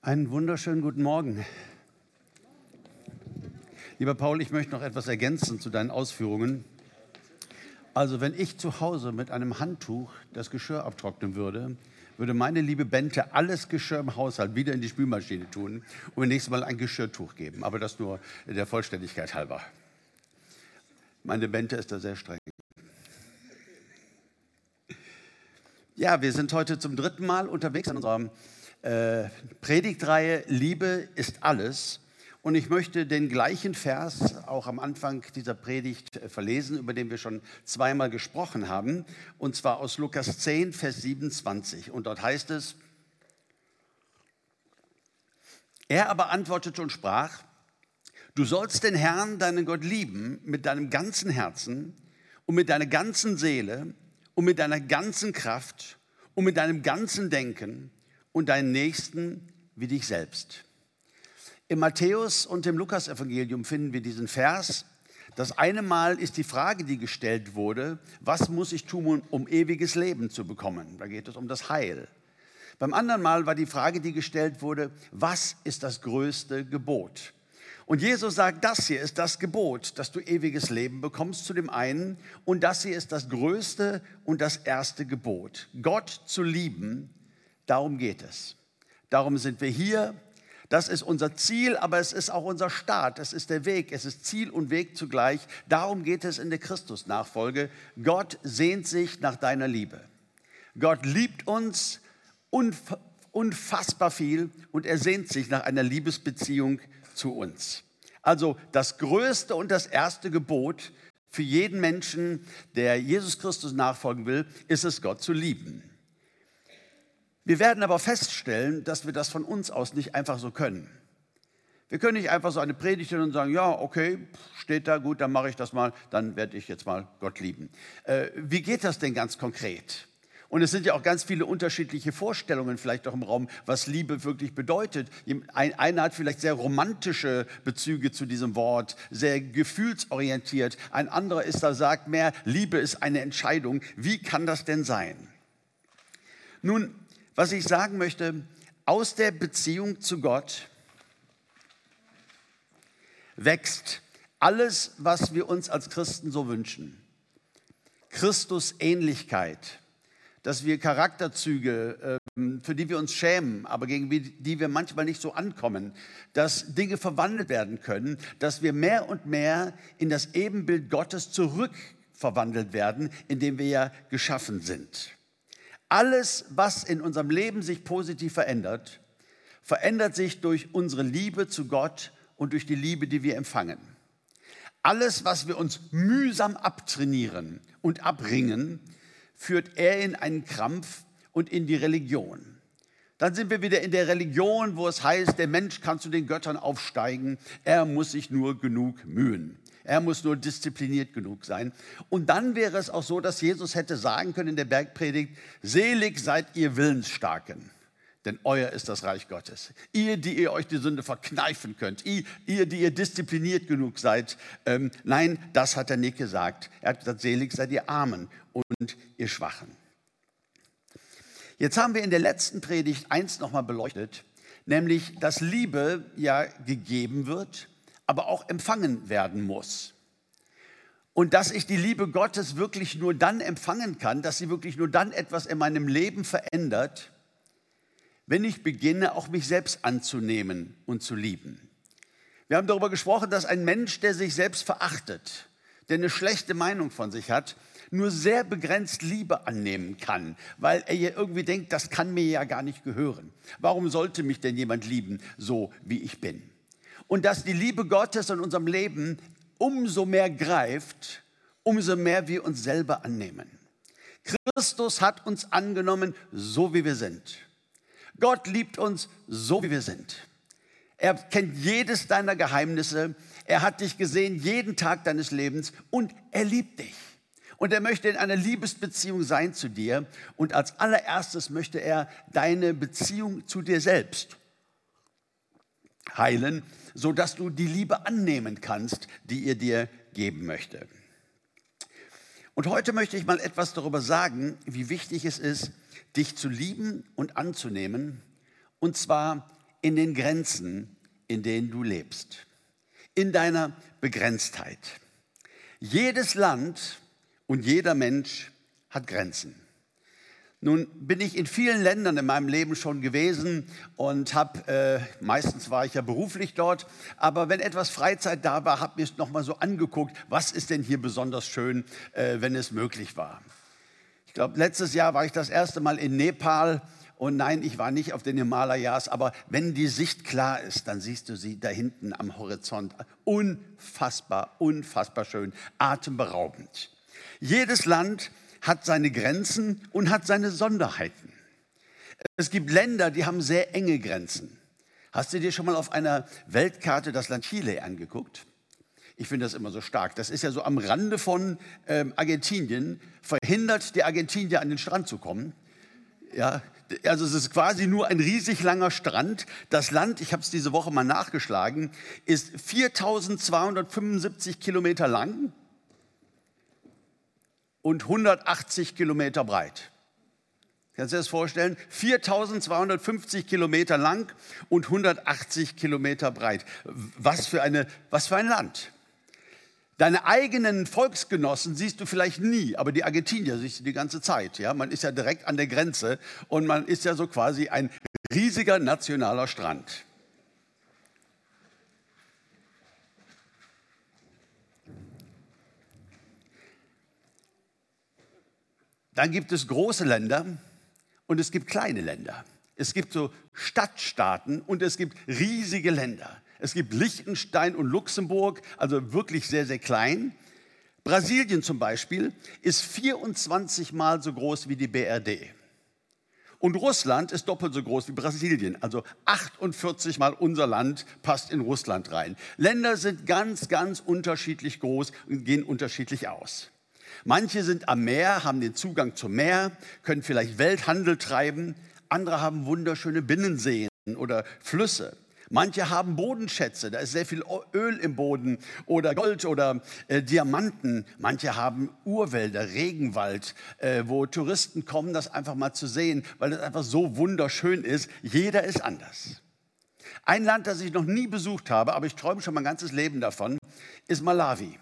Einen wunderschönen guten Morgen. Lieber Paul, ich möchte noch etwas ergänzen zu deinen Ausführungen. Also, wenn ich zu Hause mit einem Handtuch das Geschirr abtrocknen würde, würde meine liebe Bente alles Geschirr im Haushalt wieder in die Spülmaschine tun und mir nächstes Mal ein Geschirrtuch geben. Aber das nur der Vollständigkeit halber. Meine Bente ist da sehr streng. Ja, wir sind heute zum dritten Mal unterwegs in unserer äh, Predigtreihe Liebe ist alles. Und ich möchte den gleichen Vers auch am Anfang dieser Predigt äh, verlesen, über den wir schon zweimal gesprochen haben, und zwar aus Lukas 10, Vers 27. Und dort heißt es, er aber antwortete und sprach, du sollst den Herrn, deinen Gott, lieben mit deinem ganzen Herzen und mit deiner ganzen Seele und mit deiner ganzen Kraft und mit deinem ganzen Denken und deinen Nächsten wie dich selbst. Im Matthäus und im Lukasevangelium finden wir diesen Vers. Das eine Mal ist die Frage, die gestellt wurde, was muss ich tun, um ewiges Leben zu bekommen? Da geht es um das Heil. Beim anderen Mal war die Frage, die gestellt wurde, was ist das größte Gebot? Und Jesus sagt, das hier ist das Gebot, dass du ewiges Leben bekommst zu dem einen. Und das hier ist das größte und das erste Gebot. Gott zu lieben, darum geht es. Darum sind wir hier. Das ist unser Ziel, aber es ist auch unser Start. Es ist der Weg. Es ist Ziel und Weg zugleich. Darum geht es in der Christusnachfolge. Gott sehnt sich nach deiner Liebe. Gott liebt uns unfassbar viel und er sehnt sich nach einer Liebesbeziehung zu uns. Also das größte und das erste Gebot für jeden Menschen, der Jesus Christus nachfolgen will, ist es, Gott zu lieben. Wir werden aber feststellen, dass wir das von uns aus nicht einfach so können. Wir können nicht einfach so eine Predigt und sagen, ja, okay, steht da, gut, dann mache ich das mal, dann werde ich jetzt mal Gott lieben. Äh, wie geht das denn ganz konkret? Und es sind ja auch ganz viele unterschiedliche Vorstellungen vielleicht auch im Raum, was Liebe wirklich bedeutet. Ein, einer hat vielleicht sehr romantische Bezüge zu diesem Wort, sehr gefühlsorientiert. Ein anderer ist da, sagt mehr, Liebe ist eine Entscheidung. Wie kann das denn sein? Nun, was ich sagen möchte, aus der Beziehung zu Gott wächst alles, was wir uns als Christen so wünschen. Christus Ähnlichkeit, dass wir Charakterzüge, ähm, für die wir uns schämen, aber gegen die wir manchmal nicht so ankommen, dass Dinge verwandelt werden können, dass wir mehr und mehr in das Ebenbild Gottes zurückverwandelt werden, in dem wir ja geschaffen sind. Alles, was in unserem Leben sich positiv verändert, verändert sich durch unsere Liebe zu Gott und durch die Liebe, die wir empfangen. Alles, was wir uns mühsam abtrainieren und abringen, führt er in einen Krampf und in die Religion. Dann sind wir wieder in der Religion, wo es heißt, der Mensch kann zu den Göttern aufsteigen, er muss sich nur genug mühen. Er muss nur diszipliniert genug sein. Und dann wäre es auch so, dass Jesus hätte sagen können in der Bergpredigt, selig seid ihr Willensstarken, denn euer ist das Reich Gottes. Ihr, die ihr euch die Sünde verkneifen könnt, ihr, ihr die ihr diszipliniert genug seid. Ähm, nein, das hat er nicht gesagt. Er hat gesagt, selig seid ihr Armen und ihr Schwachen. Jetzt haben wir in der letzten Predigt eins nochmal beleuchtet, nämlich, dass Liebe ja gegeben wird, aber auch empfangen werden muss. Und dass ich die Liebe Gottes wirklich nur dann empfangen kann, dass sie wirklich nur dann etwas in meinem Leben verändert, wenn ich beginne, auch mich selbst anzunehmen und zu lieben. Wir haben darüber gesprochen, dass ein Mensch, der sich selbst verachtet, der eine schlechte Meinung von sich hat, nur sehr begrenzt Liebe annehmen kann, weil er ja irgendwie denkt, das kann mir ja gar nicht gehören. Warum sollte mich denn jemand lieben, so wie ich bin? Und dass die Liebe Gottes in unserem Leben umso mehr greift, umso mehr wir uns selber annehmen. Christus hat uns angenommen, so wie wir sind. Gott liebt uns, so wie wir sind. Er kennt jedes deiner Geheimnisse. Er hat dich gesehen jeden Tag deines Lebens und er liebt dich. Und er möchte in einer Liebesbeziehung sein zu dir. Und als allererstes möchte er deine Beziehung zu dir selbst heilen, sodass du die Liebe annehmen kannst, die er dir geben möchte. Und heute möchte ich mal etwas darüber sagen, wie wichtig es ist, dich zu lieben und anzunehmen. Und zwar in den Grenzen, in denen du lebst, in deiner Begrenztheit. Jedes Land und jeder Mensch hat Grenzen. Nun bin ich in vielen Ländern in meinem Leben schon gewesen und habe, äh, meistens war ich ja beruflich dort, aber wenn etwas Freizeit da war, habe ich es nochmal so angeguckt, was ist denn hier besonders schön, äh, wenn es möglich war. Ich glaube, letztes Jahr war ich das erste Mal in Nepal und nein, ich war nicht auf den Himalayas, aber wenn die Sicht klar ist, dann siehst du sie da hinten am Horizont. Unfassbar, unfassbar schön, atemberaubend. Jedes Land hat seine Grenzen und hat seine Sonderheiten. Es gibt Länder, die haben sehr enge Grenzen. Hast du dir schon mal auf einer Weltkarte das Land Chile angeguckt? Ich finde das immer so stark. Das ist ja so am Rande von ähm, Argentinien, verhindert die Argentinier an den Strand zu kommen. Ja, also es ist quasi nur ein riesig langer Strand. Das Land, ich habe es diese Woche mal nachgeschlagen, ist 4275 Kilometer lang und 180 Kilometer breit. Kannst du dir das vorstellen? 4250 Kilometer lang und 180 Kilometer breit. Was für, eine, was für ein Land. Deine eigenen Volksgenossen siehst du vielleicht nie, aber die Argentinier siehst du die ganze Zeit. Ja? Man ist ja direkt an der Grenze und man ist ja so quasi ein riesiger nationaler Strand. Dann gibt es große Länder und es gibt kleine Länder. Es gibt so Stadtstaaten und es gibt riesige Länder. Es gibt Liechtenstein und Luxemburg, also wirklich sehr, sehr klein. Brasilien zum Beispiel ist 24 Mal so groß wie die BRD. Und Russland ist doppelt so groß wie Brasilien. Also 48 Mal unser Land passt in Russland rein. Länder sind ganz, ganz unterschiedlich groß und gehen unterschiedlich aus. Manche sind am Meer, haben den Zugang zum Meer, können vielleicht Welthandel treiben. Andere haben wunderschöne Binnenseen oder Flüsse. Manche haben Bodenschätze, da ist sehr viel Öl im Boden oder Gold oder äh, Diamanten. Manche haben Urwälder, Regenwald, äh, wo Touristen kommen, das einfach mal zu sehen, weil es einfach so wunderschön ist. Jeder ist anders. Ein Land, das ich noch nie besucht habe, aber ich träume schon mein ganzes Leben davon, ist Malawi.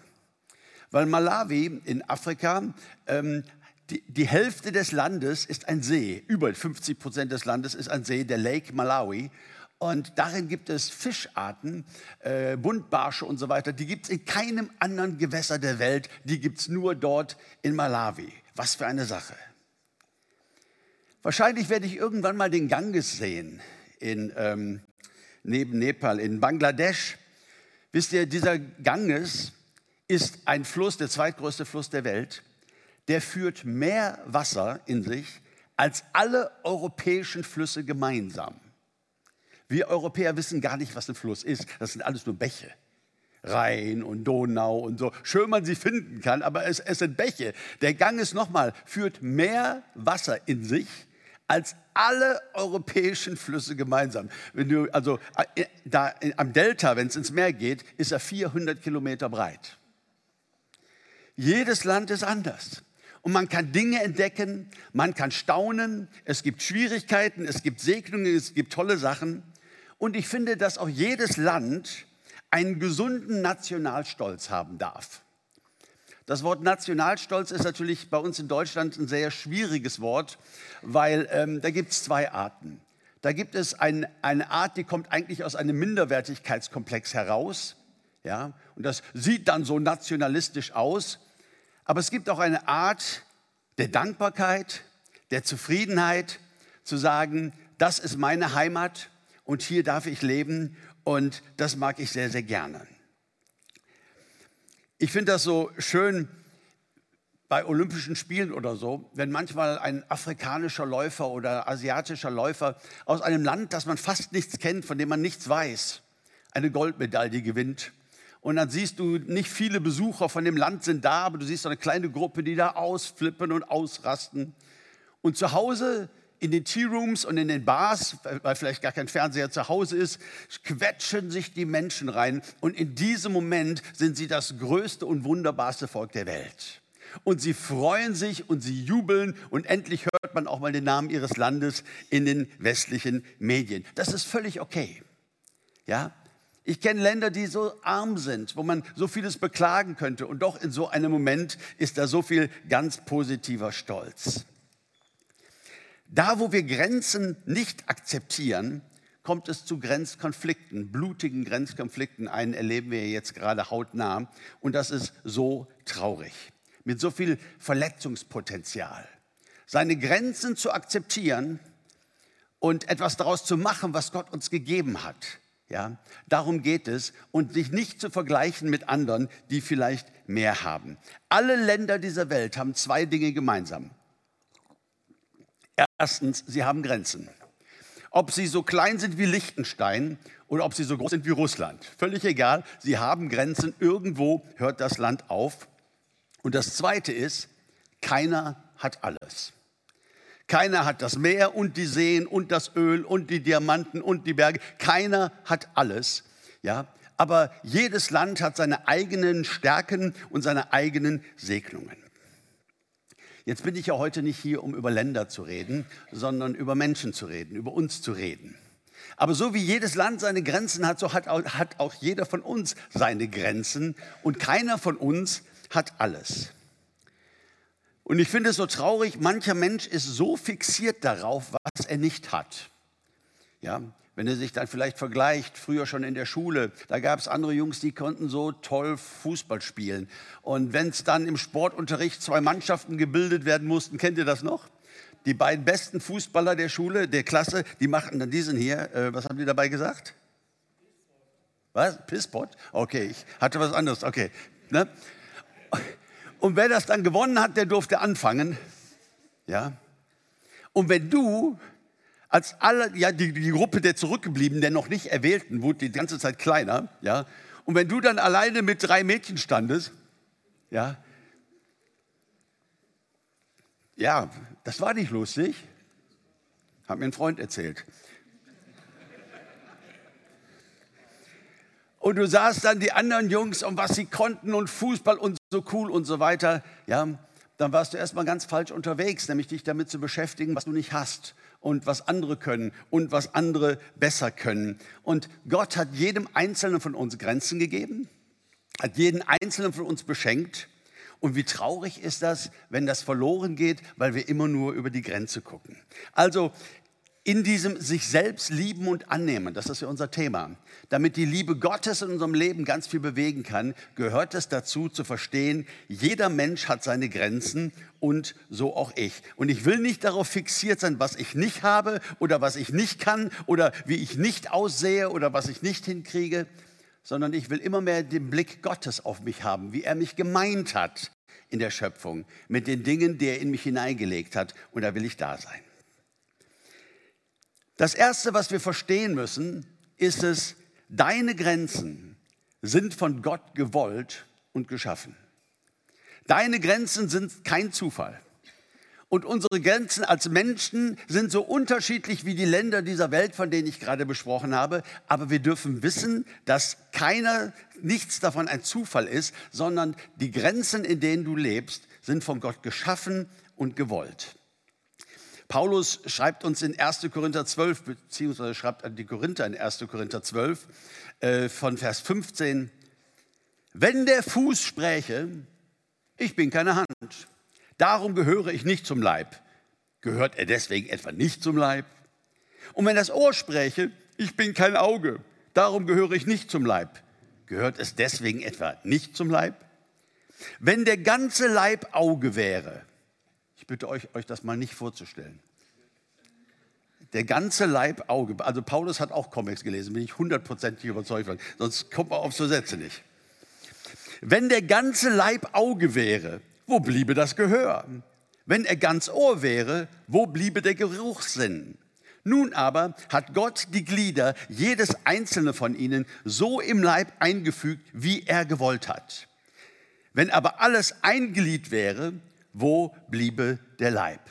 Weil Malawi in Afrika, ähm, die, die, Hälfte des Landes ist ein See. Über 50 Prozent des Landes ist ein See, der Lake Malawi. Und darin gibt es Fischarten, äh, Buntbarsche und so weiter, die gibt es in keinem anderen Gewässer der Welt, die gibt es nur dort in Malawi. Was für eine Sache. Wahrscheinlich werde ich irgendwann mal den Ganges sehen in, ähm, neben Nepal, in Bangladesch. Wisst ihr, dieser Ganges, ist ein Fluss, der zweitgrößte Fluss der Welt. Der führt mehr Wasser in sich als alle europäischen Flüsse gemeinsam. Wir Europäer wissen gar nicht, was ein Fluss ist. Das sind alles nur Bäche. Rhein und Donau und so. Schön man sie finden kann, aber es, es sind Bäche. Der Gang ist nochmal, führt mehr Wasser in sich als alle europäischen Flüsse gemeinsam. Wenn du, also äh, da am Delta, wenn es ins Meer geht, ist er 400 Kilometer breit. Jedes Land ist anders. Und man kann Dinge entdecken, man kann staunen, es gibt Schwierigkeiten, es gibt Segnungen, es gibt tolle Sachen. Und ich finde, dass auch jedes Land einen gesunden Nationalstolz haben darf. Das Wort Nationalstolz ist natürlich bei uns in Deutschland ein sehr schwieriges Wort, weil ähm, da gibt es zwei Arten. Da gibt es ein, eine Art, die kommt eigentlich aus einem Minderwertigkeitskomplex heraus. Ja, und das sieht dann so nationalistisch aus. Aber es gibt auch eine Art der Dankbarkeit, der Zufriedenheit, zu sagen, das ist meine Heimat und hier darf ich leben und das mag ich sehr, sehr gerne. Ich finde das so schön bei Olympischen Spielen oder so, wenn manchmal ein afrikanischer Läufer oder asiatischer Läufer aus einem Land, das man fast nichts kennt, von dem man nichts weiß, eine Goldmedaille gewinnt und dann siehst du, nicht viele Besucher von dem Land sind da, aber du siehst eine kleine Gruppe, die da ausflippen und ausrasten. Und zu Hause in den Tea-Rooms und in den Bars, weil vielleicht gar kein Fernseher zu Hause ist, quetschen sich die Menschen rein. Und in diesem Moment sind sie das größte und wunderbarste Volk der Welt. Und sie freuen sich und sie jubeln und endlich hört man auch mal den Namen ihres Landes in den westlichen Medien. Das ist völlig okay. Ja? Ich kenne Länder, die so arm sind, wo man so vieles beklagen könnte und doch in so einem Moment ist da so viel ganz positiver Stolz. Da, wo wir Grenzen nicht akzeptieren, kommt es zu Grenzkonflikten, blutigen Grenzkonflikten. Einen erleben wir jetzt gerade hautnah. Und das ist so traurig. Mit so viel Verletzungspotenzial. Seine Grenzen zu akzeptieren und etwas daraus zu machen, was Gott uns gegeben hat. Ja, darum geht es und sich nicht zu vergleichen mit anderen, die vielleicht mehr haben. Alle Länder dieser Welt haben zwei Dinge gemeinsam. Erstens, sie haben Grenzen. Ob sie so klein sind wie Liechtenstein oder ob sie so groß sind wie Russland. Völlig egal, sie haben Grenzen. Irgendwo hört das Land auf. Und das Zweite ist, keiner hat alles. Keiner hat das Meer und die Seen und das Öl und die Diamanten und die Berge. Keiner hat alles. Ja, aber jedes Land hat seine eigenen Stärken und seine eigenen Segnungen. Jetzt bin ich ja heute nicht hier, um über Länder zu reden, sondern über Menschen zu reden, über uns zu reden. Aber so wie jedes Land seine Grenzen hat, so hat auch, hat auch jeder von uns seine Grenzen und keiner von uns hat alles. Und ich finde es so traurig, mancher Mensch ist so fixiert darauf, was er nicht hat. Ja, wenn er sich dann vielleicht vergleicht, früher schon in der Schule, da gab es andere Jungs, die konnten so toll Fußball spielen. Und wenn es dann im Sportunterricht zwei Mannschaften gebildet werden mussten, kennt ihr das noch? Die beiden besten Fußballer der Schule, der Klasse, die machten dann diesen hier. Äh, was haben die dabei gesagt? Was? Pisspot? Okay, ich hatte was anderes. Okay. Ne? Und wer das dann gewonnen hat, der durfte anfangen. Ja. Und wenn du als alle, ja, die, die Gruppe der Zurückgebliebenen, der noch nicht Erwählten, wurde die ganze Zeit kleiner, ja. Und wenn du dann alleine mit drei Mädchen standest, ja, ja, das war nicht lustig, hat mir ein Freund erzählt. Und du sahst dann die anderen Jungs und was sie konnten und Fußball und so cool und so weiter, ja, dann warst du erstmal ganz falsch unterwegs, nämlich dich damit zu beschäftigen, was du nicht hast und was andere können und was andere besser können. Und Gott hat jedem Einzelnen von uns Grenzen gegeben, hat jeden Einzelnen von uns beschenkt. Und wie traurig ist das, wenn das verloren geht, weil wir immer nur über die Grenze gucken. Also in diesem sich selbst lieben und annehmen, das ist ja unser Thema, damit die Liebe Gottes in unserem Leben ganz viel bewegen kann, gehört es dazu zu verstehen, jeder Mensch hat seine Grenzen und so auch ich. Und ich will nicht darauf fixiert sein, was ich nicht habe oder was ich nicht kann oder wie ich nicht aussehe oder was ich nicht hinkriege, sondern ich will immer mehr den Blick Gottes auf mich haben, wie er mich gemeint hat in der Schöpfung, mit den Dingen, die er in mich hineingelegt hat. Und da will ich da sein. Das Erste, was wir verstehen müssen, ist es, deine Grenzen sind von Gott gewollt und geschaffen. Deine Grenzen sind kein Zufall. Und unsere Grenzen als Menschen sind so unterschiedlich wie die Länder dieser Welt, von denen ich gerade besprochen habe. Aber wir dürfen wissen, dass keiner, nichts davon ein Zufall ist, sondern die Grenzen, in denen du lebst, sind von Gott geschaffen und gewollt. Paulus schreibt uns in 1. Korinther 12, beziehungsweise schreibt an die Korinther in 1. Korinther 12 äh, von Vers 15, wenn der Fuß spräche, ich bin keine Hand, darum gehöre ich nicht zum Leib, gehört er deswegen etwa nicht zum Leib? Und wenn das Ohr spräche, ich bin kein Auge, darum gehöre ich nicht zum Leib, gehört es deswegen etwa nicht zum Leib? Wenn der ganze Leib Auge wäre, bitte euch, euch das mal nicht vorzustellen. Der ganze Leib Auge. Also Paulus hat auch Comics gelesen, bin ich hundertprozentig überzeugt von. Sonst kommt man auf so Sätze nicht. Wenn der ganze Leib Auge wäre, wo bliebe das Gehör? Wenn er ganz Ohr wäre, wo bliebe der Geruchssinn? Nun aber hat Gott die Glieder, jedes einzelne von ihnen, so im Leib eingefügt, wie er gewollt hat. Wenn aber alles ein Glied wäre, wo bliebe der Leib?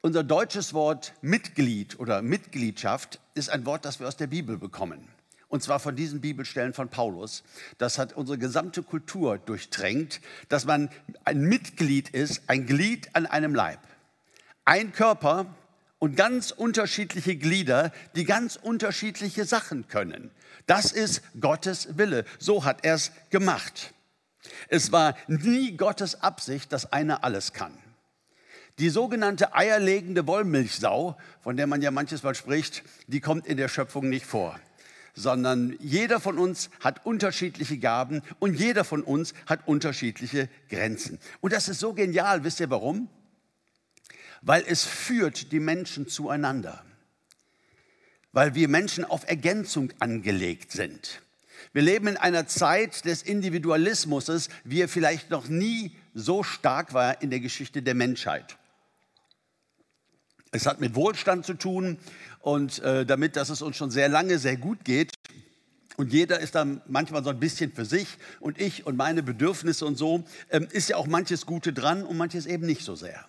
Unser deutsches Wort Mitglied oder Mitgliedschaft ist ein Wort, das wir aus der Bibel bekommen. Und zwar von diesen Bibelstellen von Paulus. Das hat unsere gesamte Kultur durchdrängt, dass man ein Mitglied ist, ein Glied an einem Leib. Ein Körper und ganz unterschiedliche Glieder, die ganz unterschiedliche Sachen können. Das ist Gottes Wille. So hat er es gemacht. Es war nie Gottes Absicht, dass einer alles kann. Die sogenannte eierlegende Wollmilchsau, von der man ja manches Mal spricht, die kommt in der Schöpfung nicht vor sondern jeder von uns hat unterschiedliche Gaben und jeder von uns hat unterschiedliche Grenzen. Und das ist so genial, wisst ihr warum? Weil es führt die Menschen zueinander, weil wir Menschen auf Ergänzung angelegt sind. Wir leben in einer Zeit des Individualismus, wie er vielleicht noch nie so stark war in der Geschichte der Menschheit. Es hat mit Wohlstand zu tun und äh, damit, dass es uns schon sehr lange sehr gut geht. Und jeder ist dann manchmal so ein bisschen für sich und ich und meine Bedürfnisse und so, ähm, ist ja auch manches Gute dran und manches eben nicht so sehr.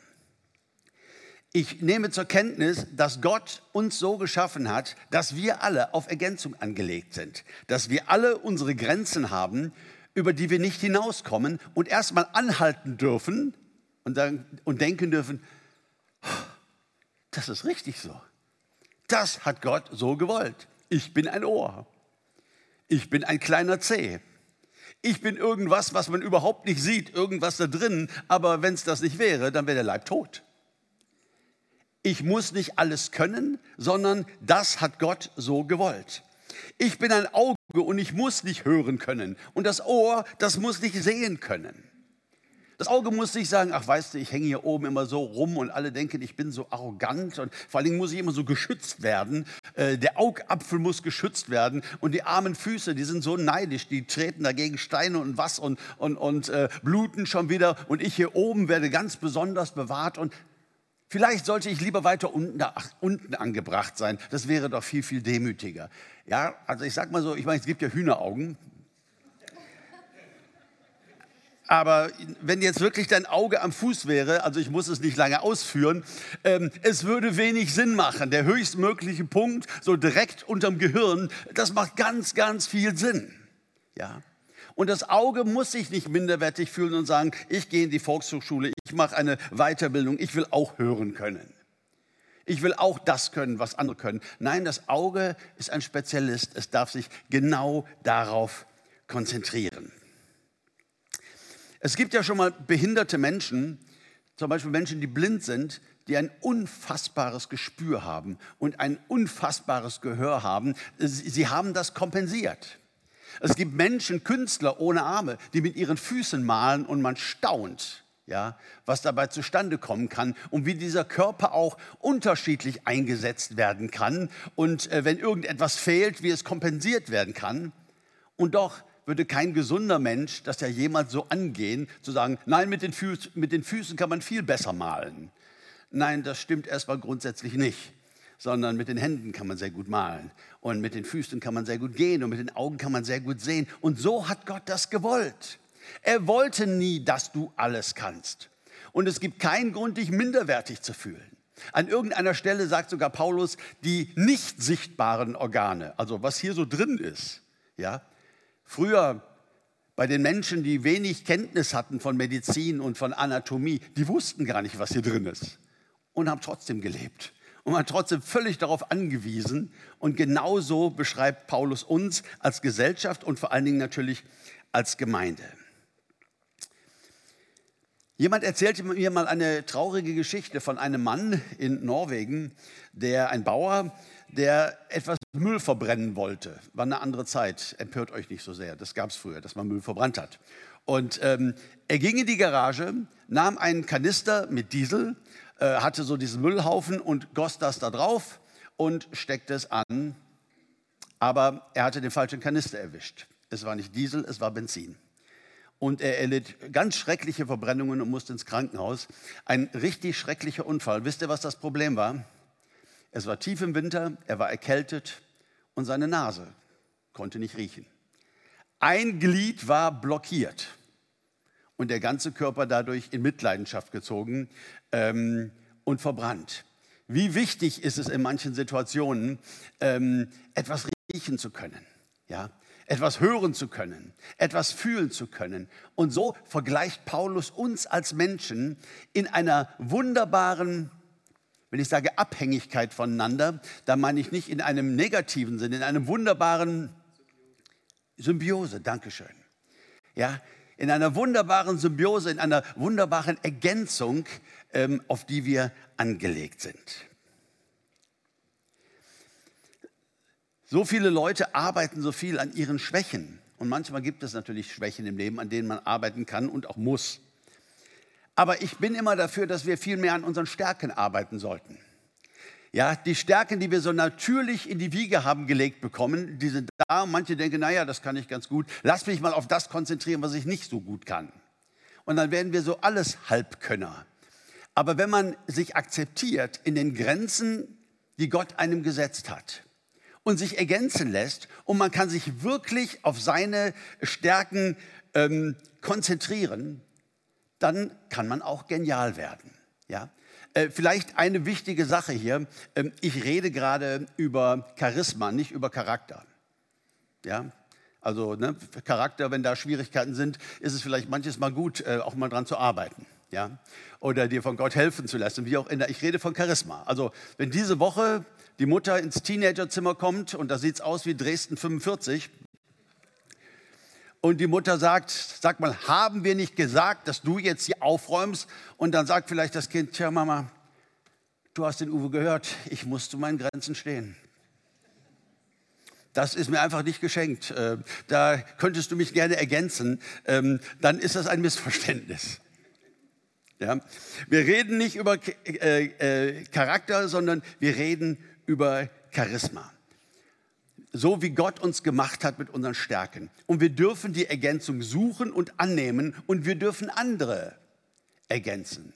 Ich nehme zur Kenntnis, dass Gott uns so geschaffen hat, dass wir alle auf Ergänzung angelegt sind, dass wir alle unsere Grenzen haben, über die wir nicht hinauskommen und erstmal anhalten dürfen und, dann, und denken dürfen, das ist richtig so. Das hat Gott so gewollt. Ich bin ein Ohr. Ich bin ein kleiner Zeh. Ich bin irgendwas, was man überhaupt nicht sieht, irgendwas da drin, aber wenn es das nicht wäre, dann wäre der Leib tot. Ich muss nicht alles können, sondern das hat Gott so gewollt. Ich bin ein Auge und ich muss nicht hören können. Und das Ohr, das muss nicht sehen können. Das Auge muss sich sagen, ach weißt du, ich hänge hier oben immer so rum und alle denken, ich bin so arrogant und vor allen Dingen muss ich immer so geschützt werden. Äh, der Augapfel muss geschützt werden und die armen Füße, die sind so neidisch, die treten dagegen Steine und was und, und, und äh, bluten schon wieder und ich hier oben werde ganz besonders bewahrt und Vielleicht sollte ich lieber weiter unten, da, unten angebracht sein. Das wäre doch viel, viel demütiger. Ja, also ich sag mal so, ich meine, es gibt ja Hühneraugen. Aber wenn jetzt wirklich dein Auge am Fuß wäre, also ich muss es nicht lange ausführen, ähm, es würde wenig Sinn machen. Der höchstmögliche Punkt, so direkt unterm Gehirn, das macht ganz, ganz viel Sinn. Ja. Und das Auge muss sich nicht minderwertig fühlen und sagen, ich gehe in die Volkshochschule, ich mache eine Weiterbildung, ich will auch hören können. Ich will auch das können, was andere können. Nein, das Auge ist ein Spezialist. Es darf sich genau darauf konzentrieren. Es gibt ja schon mal behinderte Menschen, zum Beispiel Menschen, die blind sind, die ein unfassbares Gespür haben und ein unfassbares Gehör haben. Sie haben das kompensiert. Es gibt Menschen, Künstler ohne Arme, die mit ihren Füßen malen und man staunt, ja, was dabei zustande kommen kann und wie dieser Körper auch unterschiedlich eingesetzt werden kann und äh, wenn irgendetwas fehlt, wie es kompensiert werden kann. Und doch würde kein gesunder Mensch das ja jemals so angehen, zu sagen, nein, mit den, Füßen, mit den Füßen kann man viel besser malen. Nein, das stimmt erstmal grundsätzlich nicht, sondern mit den Händen kann man sehr gut malen und mit den Füßen kann man sehr gut gehen und mit den Augen kann man sehr gut sehen. Und so hat Gott das gewollt. Er wollte nie, dass du alles kannst. Und es gibt keinen Grund, dich minderwertig zu fühlen. An irgendeiner Stelle sagt sogar Paulus, die nicht sichtbaren Organe, also was hier so drin ist, ja, Früher bei den Menschen, die wenig Kenntnis hatten von Medizin und von Anatomie, die wussten gar nicht, was hier drin ist und haben trotzdem gelebt und waren trotzdem völlig darauf angewiesen. Und genauso beschreibt Paulus uns als Gesellschaft und vor allen Dingen natürlich als Gemeinde. Jemand erzählte mir mal eine traurige Geschichte von einem Mann in Norwegen, der ein Bauer, der etwas Müll verbrennen wollte. War eine andere Zeit, empört euch nicht so sehr. Das gab es früher, dass man Müll verbrannt hat. Und ähm, er ging in die Garage, nahm einen Kanister mit Diesel, äh, hatte so diesen Müllhaufen und goss das da drauf und steckte es an. Aber er hatte den falschen Kanister erwischt. Es war nicht Diesel, es war Benzin. Und er erlitt ganz schreckliche Verbrennungen und musste ins Krankenhaus. Ein richtig schrecklicher Unfall. Wisst ihr, was das Problem war? Es war tief im Winter, er war erkältet und seine Nase konnte nicht riechen. Ein Glied war blockiert und der ganze Körper dadurch in Mitleidenschaft gezogen ähm, und verbrannt. Wie wichtig ist es in manchen Situationen, ähm, etwas riechen zu können. Ja, etwas hören zu können, etwas fühlen zu können. Und so vergleicht Paulus uns als Menschen in einer wunderbaren, wenn ich sage Abhängigkeit voneinander, da meine ich nicht in einem negativen Sinn, in einem wunderbaren Symbiose, Dankeschön. Ja, in einer wunderbaren Symbiose, in einer wunderbaren Ergänzung, ähm, auf die wir angelegt sind. So viele Leute arbeiten so viel an ihren Schwächen. Und manchmal gibt es natürlich Schwächen im Leben, an denen man arbeiten kann und auch muss. Aber ich bin immer dafür, dass wir viel mehr an unseren Stärken arbeiten sollten. Ja, die Stärken, die wir so natürlich in die Wiege haben gelegt bekommen, die sind da. Manche denken, naja, das kann ich ganz gut. Lass mich mal auf das konzentrieren, was ich nicht so gut kann. Und dann werden wir so alles Halbkönner. Aber wenn man sich akzeptiert in den Grenzen, die Gott einem gesetzt hat, und sich ergänzen lässt und man kann sich wirklich auf seine Stärken ähm, konzentrieren, dann kann man auch genial werden. Ja? Äh, vielleicht eine wichtige Sache hier. Ähm, ich rede gerade über Charisma, nicht über Charakter. Ja? Also ne, Charakter, wenn da Schwierigkeiten sind, ist es vielleicht manches Mal gut, äh, auch mal dran zu arbeiten. Ja? Oder dir von Gott helfen zu lassen, wie auch immer. Ich rede von Charisma. Also wenn diese Woche die Mutter ins Teenagerzimmer kommt und da sieht es aus wie Dresden 45. Und die Mutter sagt, sag mal, haben wir nicht gesagt, dass du jetzt hier aufräumst? Und dann sagt vielleicht das Kind, tja Mama, du hast den Uwe gehört, ich muss zu meinen Grenzen stehen. Das ist mir einfach nicht geschenkt. Äh, da könntest du mich gerne ergänzen. Ähm, dann ist das ein Missverständnis. Ja? Wir reden nicht über äh, äh, Charakter, sondern wir reden über Charisma. So wie Gott uns gemacht hat mit unseren Stärken. Und wir dürfen die Ergänzung suchen und annehmen und wir dürfen andere ergänzen.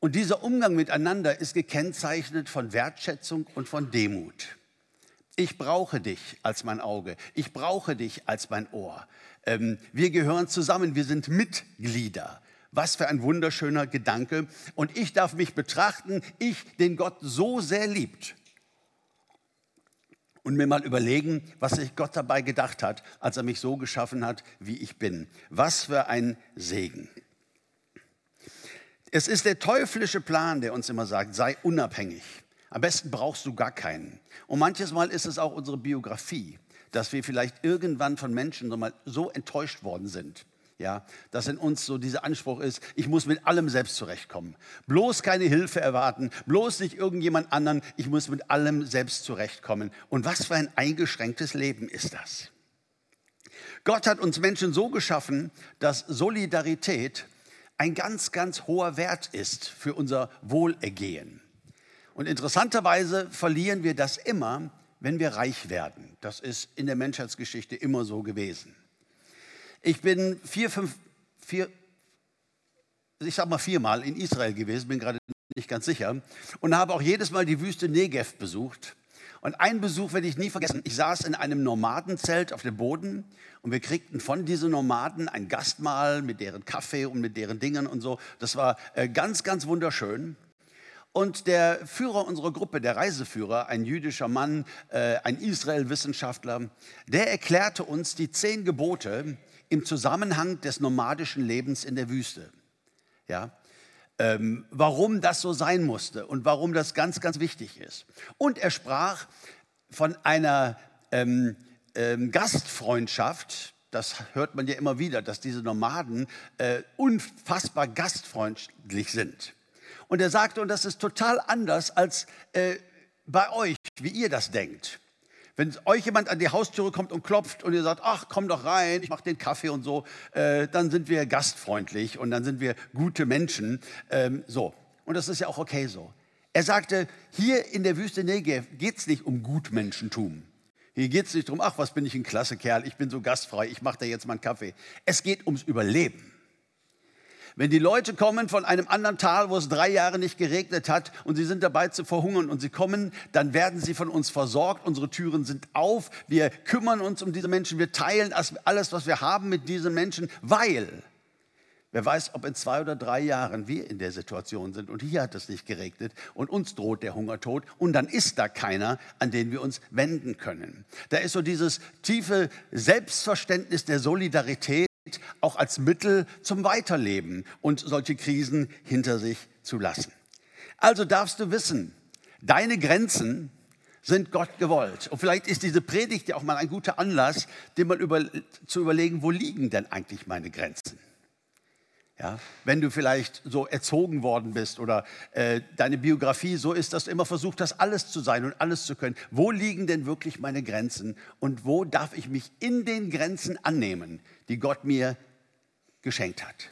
Und dieser Umgang miteinander ist gekennzeichnet von Wertschätzung und von Demut. Ich brauche dich als mein Auge. Ich brauche dich als mein Ohr. Ähm, wir gehören zusammen. Wir sind Mitglieder. Was für ein wunderschöner Gedanke. Und ich darf mich betrachten, ich, den Gott so sehr liebt, und mir mal überlegen, was sich Gott dabei gedacht hat, als er mich so geschaffen hat, wie ich bin. Was für ein Segen. Es ist der teuflische Plan, der uns immer sagt, sei unabhängig. Am besten brauchst du gar keinen. Und manches Mal ist es auch unsere Biografie, dass wir vielleicht irgendwann von Menschen so enttäuscht worden sind, ja, dass in uns so dieser Anspruch ist, ich muss mit allem selbst zurechtkommen. Bloß keine Hilfe erwarten, bloß nicht irgendjemand anderen, ich muss mit allem selbst zurechtkommen. Und was für ein eingeschränktes Leben ist das? Gott hat uns Menschen so geschaffen, dass Solidarität ein ganz, ganz hoher Wert ist für unser Wohlergehen. Und interessanterweise verlieren wir das immer, wenn wir reich werden. Das ist in der Menschheitsgeschichte immer so gewesen. Ich bin vier, fünf, vier, ich sag mal viermal in Israel gewesen, bin gerade nicht ganz sicher, und habe auch jedes Mal die Wüste Negev besucht. Und einen Besuch werde ich nie vergessen. Ich saß in einem Nomadenzelt auf dem Boden und wir kriegten von diesen Nomaden ein Gastmahl mit deren Kaffee und mit deren Dingen und so. Das war äh, ganz, ganz wunderschön. Und der Führer unserer Gruppe, der Reiseführer, ein jüdischer Mann, äh, ein Israel-Wissenschaftler, der erklärte uns die zehn Gebote, im Zusammenhang des nomadischen Lebens in der Wüste. Ja, ähm, warum das so sein musste und warum das ganz, ganz wichtig ist. Und er sprach von einer ähm, ähm, Gastfreundschaft, das hört man ja immer wieder, dass diese Nomaden äh, unfassbar gastfreundlich sind. Und er sagte, und das ist total anders als äh, bei euch, wie ihr das denkt. Wenn euch jemand an die Haustüre kommt und klopft und ihr sagt, ach, komm doch rein, ich mache den Kaffee und so, äh, dann sind wir gastfreundlich und dann sind wir gute Menschen. Ähm, so. Und das ist ja auch okay so. Er sagte, hier in der Wüste Negev geht es nicht um Gutmenschentum. Hier geht es nicht darum, ach, was bin ich ein klasse Kerl, ich bin so gastfrei, ich mache da jetzt mal einen Kaffee. Es geht ums Überleben. Wenn die Leute kommen von einem anderen Tal, wo es drei Jahre nicht geregnet hat und sie sind dabei zu verhungern und sie kommen, dann werden sie von uns versorgt. Unsere Türen sind auf. Wir kümmern uns um diese Menschen. Wir teilen alles, was wir haben mit diesen Menschen, weil Wer weiß, ob in zwei oder drei Jahren wir in der Situation sind und hier hat es nicht geregnet und uns droht der Hungertod und dann ist da keiner, an den wir uns wenden können. Da ist so dieses tiefe Selbstverständnis der Solidarität auch als Mittel zum Weiterleben und solche Krisen hinter sich zu lassen. Also darfst du wissen, deine Grenzen sind Gott gewollt. Und vielleicht ist diese Predigt ja auch mal ein guter Anlass, dir mal über, zu überlegen, wo liegen denn eigentlich meine Grenzen? Ja, wenn du vielleicht so erzogen worden bist oder äh, deine Biografie so ist, dass du immer versucht hast, alles zu sein und alles zu können. Wo liegen denn wirklich meine Grenzen und wo darf ich mich in den Grenzen annehmen, die Gott mir geschenkt hat?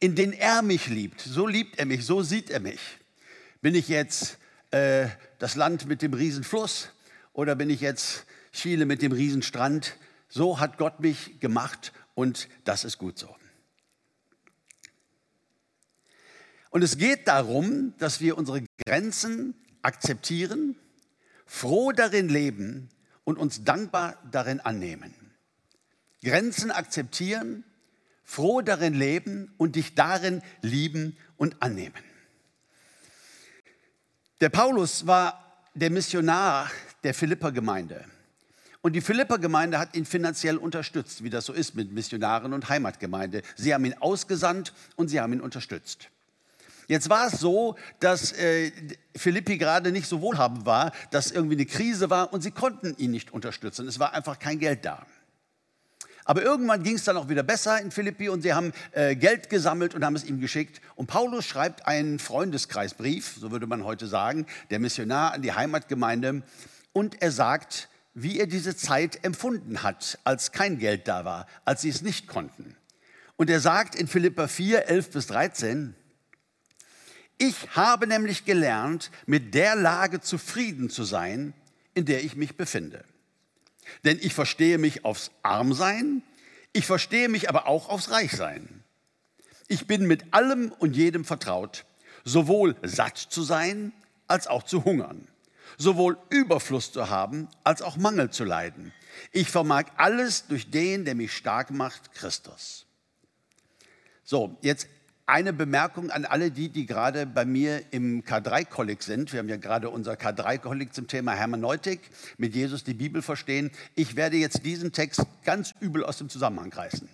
In denen er mich liebt, so liebt er mich, so sieht er mich. Bin ich jetzt äh, das Land mit dem Riesenfluss oder bin ich jetzt Chile mit dem Riesenstrand? So hat Gott mich gemacht und das ist gut so. Und es geht darum, dass wir unsere Grenzen akzeptieren, froh darin leben und uns dankbar darin annehmen. Grenzen akzeptieren, froh darin leben und dich darin lieben und annehmen. Der Paulus war der Missionar der Philipper-Gemeinde. Und die Philipper-Gemeinde hat ihn finanziell unterstützt, wie das so ist mit Missionaren und Heimatgemeinde. Sie haben ihn ausgesandt und sie haben ihn unterstützt. Jetzt war es so, dass äh, Philippi gerade nicht so wohlhabend war, dass irgendwie eine Krise war und sie konnten ihn nicht unterstützen. Es war einfach kein Geld da. Aber irgendwann ging es dann auch wieder besser in Philippi und sie haben äh, Geld gesammelt und haben es ihm geschickt. Und Paulus schreibt einen Freundeskreisbrief, so würde man heute sagen, der Missionar an die Heimatgemeinde. Und er sagt, wie er diese Zeit empfunden hat, als kein Geld da war, als sie es nicht konnten. Und er sagt in Philippa 4, 11 bis 13, ich habe nämlich gelernt, mit der Lage zufrieden zu sein, in der ich mich befinde. Denn ich verstehe mich aufs Armsein, ich verstehe mich aber auch aufs Reichsein. Ich bin mit allem und jedem vertraut, sowohl satt zu sein als auch zu hungern, sowohl Überfluss zu haben als auch Mangel zu leiden. Ich vermag alles durch den, der mich stark macht, Christus. So, jetzt eine Bemerkung an alle die, die gerade bei mir im K3-Kolleg sind. Wir haben ja gerade unser K3-Kolleg zum Thema Hermeneutik, mit Jesus die Bibel verstehen. Ich werde jetzt diesen Text ganz übel aus dem Zusammenhang reißen.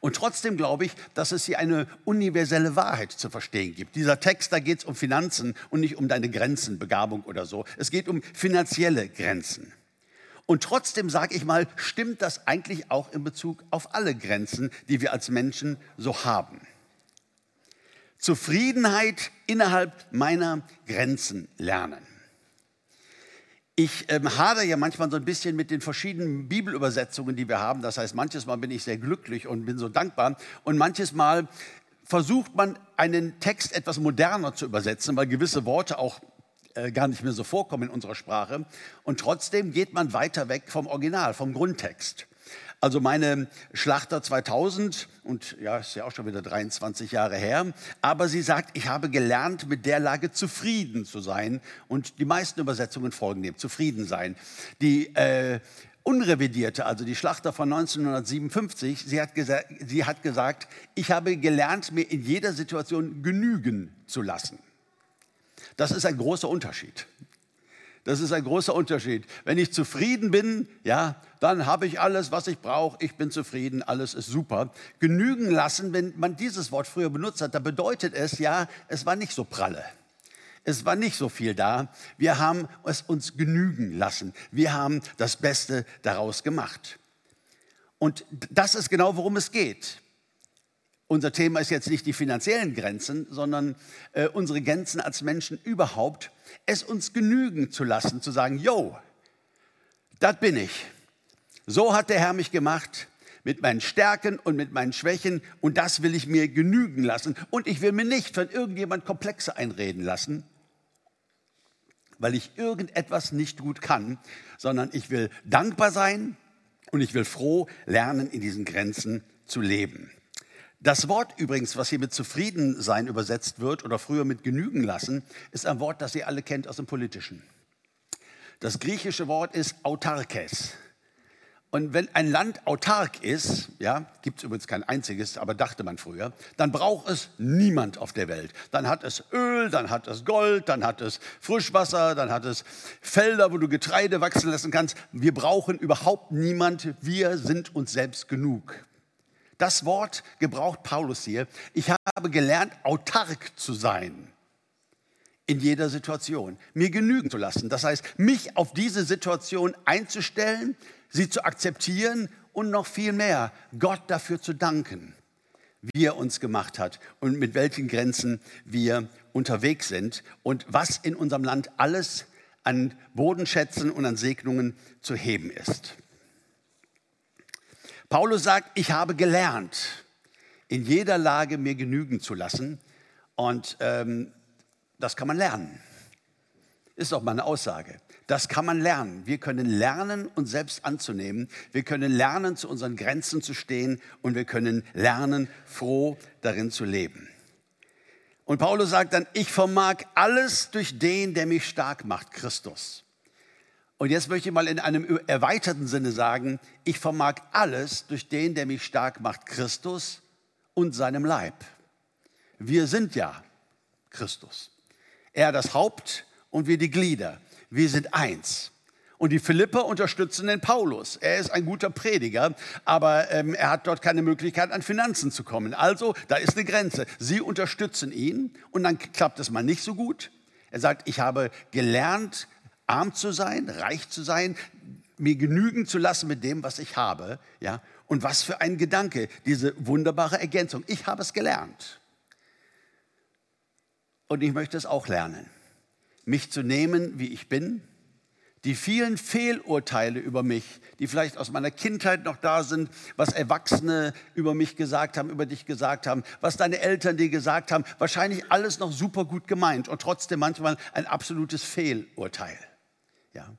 Und trotzdem glaube ich, dass es hier eine universelle Wahrheit zu verstehen gibt. Dieser Text, da geht es um Finanzen und nicht um deine Grenzen, Begabung oder so. Es geht um finanzielle Grenzen. Und trotzdem sage ich mal, stimmt das eigentlich auch in Bezug auf alle Grenzen, die wir als Menschen so haben. Zufriedenheit innerhalb meiner Grenzen lernen. Ich ähm, hadere ja manchmal so ein bisschen mit den verschiedenen Bibelübersetzungen, die wir haben. Das heißt, manches Mal bin ich sehr glücklich und bin so dankbar. Und manches Mal versucht man, einen Text etwas moderner zu übersetzen, weil gewisse Worte auch äh, gar nicht mehr so vorkommen in unserer Sprache. Und trotzdem geht man weiter weg vom Original, vom Grundtext. Also meine Schlachter 2000, und ja, ist ja auch schon wieder 23 Jahre her, aber sie sagt, ich habe gelernt, mit der Lage zufrieden zu sein. Und die meisten Übersetzungen folgen dem, zufrieden sein. Die äh, unrevidierte, also die Schlachter von 1957, sie hat, sie hat gesagt, ich habe gelernt, mir in jeder Situation genügen zu lassen. Das ist ein großer Unterschied. Das ist ein großer Unterschied. Wenn ich zufrieden bin, ja, dann habe ich alles, was ich brauche. Ich bin zufrieden, alles ist super. Genügen lassen, wenn man dieses Wort früher benutzt hat, da bedeutet es ja, es war nicht so pralle. Es war nicht so viel da. Wir haben es uns genügen lassen. Wir haben das Beste daraus gemacht. Und das ist genau, worum es geht. Unser Thema ist jetzt nicht die finanziellen Grenzen, sondern äh, unsere Grenzen als Menschen überhaupt, es uns genügen zu lassen, zu sagen, yo, das bin ich. So hat der Herr mich gemacht, mit meinen Stärken und mit meinen Schwächen und das will ich mir genügen lassen. Und ich will mir nicht von irgendjemand Komplexe einreden lassen, weil ich irgendetwas nicht gut kann, sondern ich will dankbar sein und ich will froh lernen, in diesen Grenzen zu leben. Das Wort übrigens, was hier mit zufrieden sein übersetzt wird oder früher mit genügen lassen, ist ein Wort, das ihr alle kennt aus dem Politischen. Das griechische Wort ist autarkes. Und wenn ein Land autark ist, ja, gibt es übrigens kein einziges, aber dachte man früher, dann braucht es niemand auf der Welt. Dann hat es Öl, dann hat es Gold, dann hat es Frischwasser, dann hat es Felder, wo du Getreide wachsen lassen kannst. Wir brauchen überhaupt niemand. Wir sind uns selbst genug. Das Wort gebraucht Paulus hier. Ich habe gelernt, autark zu sein in jeder Situation, mir genügen zu lassen. Das heißt, mich auf diese Situation einzustellen, sie zu akzeptieren und noch viel mehr, Gott dafür zu danken, wie er uns gemacht hat und mit welchen Grenzen wir unterwegs sind und was in unserem Land alles an Bodenschätzen und an Segnungen zu heben ist. Paulus sagt, ich habe gelernt, in jeder Lage mir genügen zu lassen. Und ähm, das kann man lernen. Ist auch meine Aussage. Das kann man lernen. Wir können lernen, uns selbst anzunehmen. Wir können lernen, zu unseren Grenzen zu stehen. Und wir können lernen, froh darin zu leben. Und Paulus sagt dann, ich vermag alles durch den, der mich stark macht, Christus. Und jetzt möchte ich mal in einem erweiterten Sinne sagen, ich vermag alles durch den, der mich stark macht, Christus und seinem Leib. Wir sind ja Christus. Er das Haupt und wir die Glieder. Wir sind eins. Und die Philipper unterstützen den Paulus. Er ist ein guter Prediger, aber ähm, er hat dort keine Möglichkeit, an Finanzen zu kommen. Also, da ist eine Grenze. Sie unterstützen ihn und dann klappt es mal nicht so gut. Er sagt, ich habe gelernt, arm zu sein, reich zu sein, mir genügen zu lassen mit dem, was ich habe. Ja? Und was für ein Gedanke, diese wunderbare Ergänzung. Ich habe es gelernt. Und ich möchte es auch lernen, mich zu nehmen, wie ich bin, die vielen Fehlurteile über mich, die vielleicht aus meiner Kindheit noch da sind, was Erwachsene über mich gesagt haben, über dich gesagt haben, was deine Eltern dir gesagt haben, wahrscheinlich alles noch super gut gemeint und trotzdem manchmal ein absolutes Fehlurteil. Ja.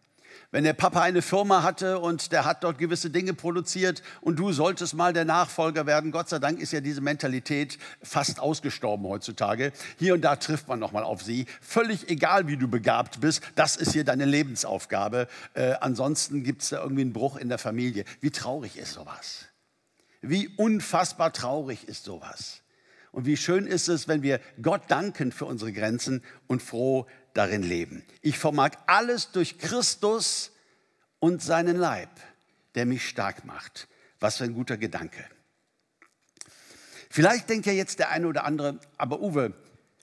Wenn der Papa eine Firma hatte und der hat dort gewisse Dinge produziert und du solltest mal der Nachfolger werden, Gott sei Dank ist ja diese Mentalität fast ausgestorben heutzutage. Hier und da trifft man noch mal auf sie. Völlig egal, wie du begabt bist, das ist hier deine Lebensaufgabe. Äh, ansonsten gibt es da irgendwie einen Bruch in der Familie. Wie traurig ist sowas? Wie unfassbar traurig ist sowas? Und wie schön ist es, wenn wir Gott danken für unsere Grenzen und froh darin leben. Ich vermag alles durch Christus und seinen Leib, der mich stark macht. Was für ein guter Gedanke. Vielleicht denkt ja jetzt der eine oder andere, aber Uwe,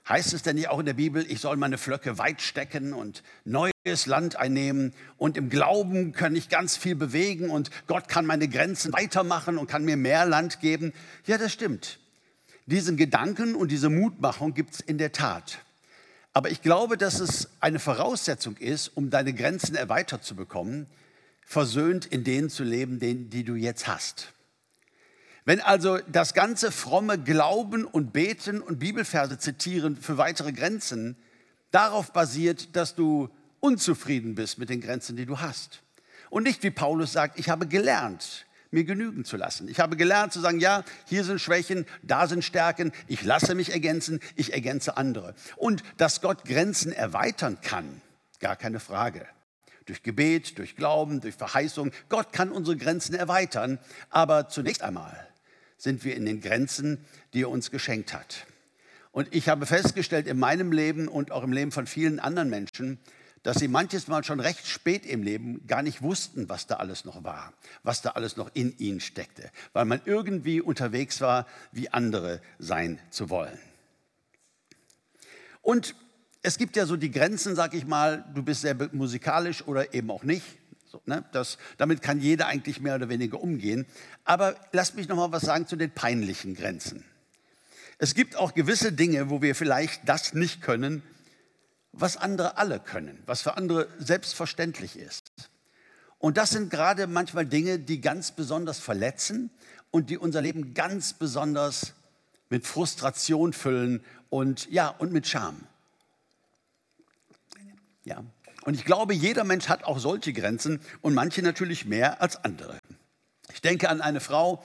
heißt es denn nicht auch in der Bibel, ich soll meine Flöcke weit stecken und neues Land einnehmen und im Glauben kann ich ganz viel bewegen und Gott kann meine Grenzen weitermachen und kann mir mehr Land geben? Ja, das stimmt. Diesen Gedanken und diese Mutmachung gibt es in der Tat. Aber ich glaube, dass es eine Voraussetzung ist, um deine Grenzen erweitert zu bekommen, versöhnt in denen zu leben, die du jetzt hast. Wenn also das ganze fromme Glauben und Beten und Bibelverse zitieren für weitere Grenzen darauf basiert, dass du unzufrieden bist mit den Grenzen, die du hast. Und nicht wie Paulus sagt, ich habe gelernt, mir genügen zu lassen. Ich habe gelernt zu sagen, ja, hier sind Schwächen, da sind Stärken, ich lasse mich ergänzen, ich ergänze andere. Und dass Gott Grenzen erweitern kann, gar keine Frage. Durch Gebet, durch Glauben, durch Verheißung. Gott kann unsere Grenzen erweitern, aber zunächst einmal sind wir in den Grenzen, die er uns geschenkt hat. Und ich habe festgestellt in meinem Leben und auch im Leben von vielen anderen Menschen, dass sie manches Mal schon recht spät im Leben gar nicht wussten, was da alles noch war, was da alles noch in ihnen steckte, weil man irgendwie unterwegs war, wie andere sein zu wollen. Und es gibt ja so die Grenzen, sag ich mal, du bist sehr musikalisch oder eben auch nicht. So, ne? das, damit kann jeder eigentlich mehr oder weniger umgehen. Aber lass mich noch mal was sagen zu den peinlichen Grenzen. Es gibt auch gewisse Dinge, wo wir vielleicht das nicht können, was andere alle können, was für andere selbstverständlich ist. Und das sind gerade manchmal Dinge, die ganz besonders verletzen und die unser Leben ganz besonders mit Frustration füllen und ja, und mit Scham. Ja. Und ich glaube, jeder Mensch hat auch solche Grenzen und manche natürlich mehr als andere. Ich denke an eine Frau,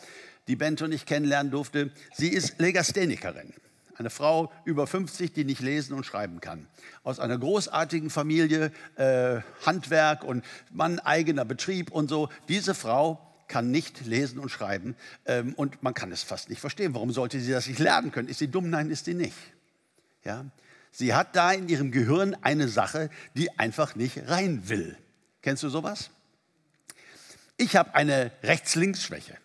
die Bente und ich kennenlernen durfte. Sie ist Legasthenikerin. Eine Frau über 50, die nicht lesen und schreiben kann. Aus einer großartigen Familie, äh, Handwerk und Mann, eigener Betrieb und so. Diese Frau kann nicht lesen und schreiben ähm, und man kann es fast nicht verstehen. Warum sollte sie das nicht lernen können? Ist sie dumm? Nein, ist sie nicht. Ja? Sie hat da in ihrem Gehirn eine Sache, die einfach nicht rein will. Kennst du sowas? Ich habe eine Rechts-Links-Schwäche.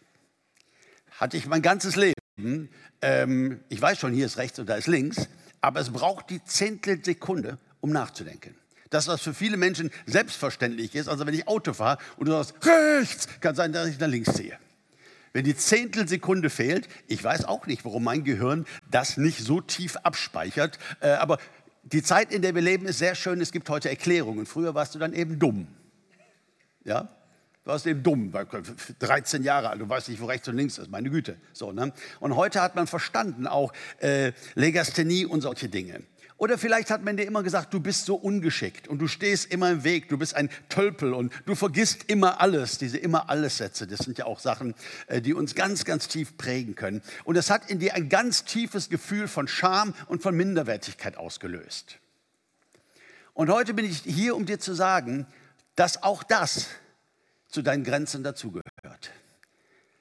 Hatte ich mein ganzes Leben. Ähm, ich weiß schon, hier ist rechts und da ist links, aber es braucht die Zehntelsekunde, um nachzudenken. Das, was für viele Menschen selbstverständlich ist, also wenn ich Auto fahre und du sagst, rechts, kann sein, dass ich nach links ziehe. Wenn die Zehntelsekunde fehlt, ich weiß auch nicht, warum mein Gehirn das nicht so tief abspeichert, äh, aber die Zeit, in der wir leben, ist sehr schön. Es gibt heute Erklärungen. Früher warst du dann eben dumm. Ja? Du warst eben dumm, 13 Jahre alt, du weißt nicht, wo rechts und links ist, meine Güte. So, ne? Und heute hat man verstanden auch äh, Legasthenie und solche Dinge. Oder vielleicht hat man dir immer gesagt, du bist so ungeschickt und du stehst immer im Weg, du bist ein Tölpel und du vergisst immer alles. Diese immer alles Sätze, das sind ja auch Sachen, äh, die uns ganz, ganz tief prägen können. Und es hat in dir ein ganz tiefes Gefühl von Scham und von Minderwertigkeit ausgelöst. Und heute bin ich hier, um dir zu sagen, dass auch das zu deinen Grenzen dazugehört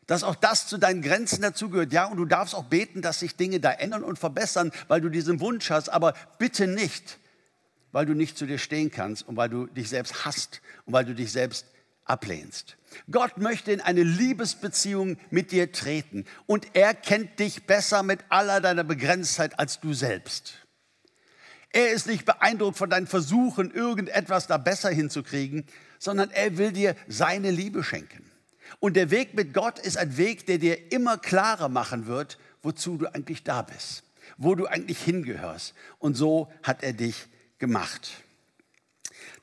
dass auch das zu deinen Grenzen dazugehört. Ja, und du darfst auch beten, dass sich Dinge da ändern und verbessern, weil du diesen Wunsch hast, aber bitte nicht, weil du nicht zu dir stehen kannst und weil du dich selbst hasst und weil du dich selbst ablehnst. Gott möchte in eine Liebesbeziehung mit dir treten und er kennt dich besser mit aller deiner Begrenztheit als du selbst. Er ist nicht beeindruckt von deinen Versuchen, irgendetwas da besser hinzukriegen, sondern er will dir seine Liebe schenken. Und der Weg mit Gott ist ein Weg, der dir immer klarer machen wird, wozu du eigentlich da bist, wo du eigentlich hingehörst. Und so hat er dich gemacht.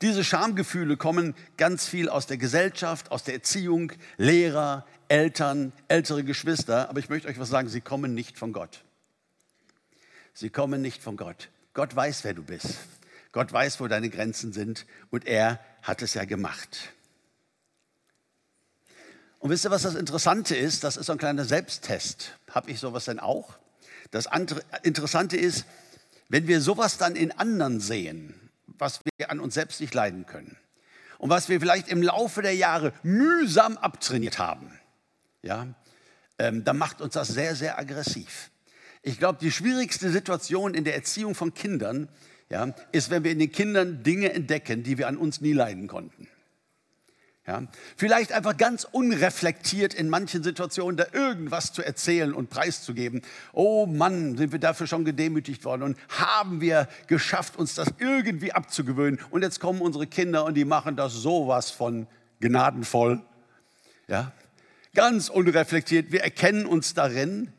Diese Schamgefühle kommen ganz viel aus der Gesellschaft, aus der Erziehung, Lehrer, Eltern, ältere Geschwister. Aber ich möchte euch was sagen, sie kommen nicht von Gott. Sie kommen nicht von Gott. Gott weiß, wer du bist. Gott weiß, wo deine Grenzen sind und er hat es ja gemacht. Und wisst ihr, was das Interessante ist? Das ist so ein kleiner Selbsttest. Habe ich sowas denn auch? Das Interessante ist, wenn wir sowas dann in anderen sehen, was wir an uns selbst nicht leiden können und was wir vielleicht im Laufe der Jahre mühsam abtrainiert haben, ja, ähm, dann macht uns das sehr, sehr aggressiv. Ich glaube, die schwierigste Situation in der Erziehung von Kindern ja, ist, wenn wir in den Kindern Dinge entdecken, die wir an uns nie leiden konnten. Ja, vielleicht einfach ganz unreflektiert in manchen Situationen da irgendwas zu erzählen und preiszugeben. Oh Mann, sind wir dafür schon gedemütigt worden und haben wir geschafft, uns das irgendwie abzugewöhnen. Und jetzt kommen unsere Kinder und die machen das sowas von gnadenvoll. Ja, ganz unreflektiert. Wir erkennen uns darin.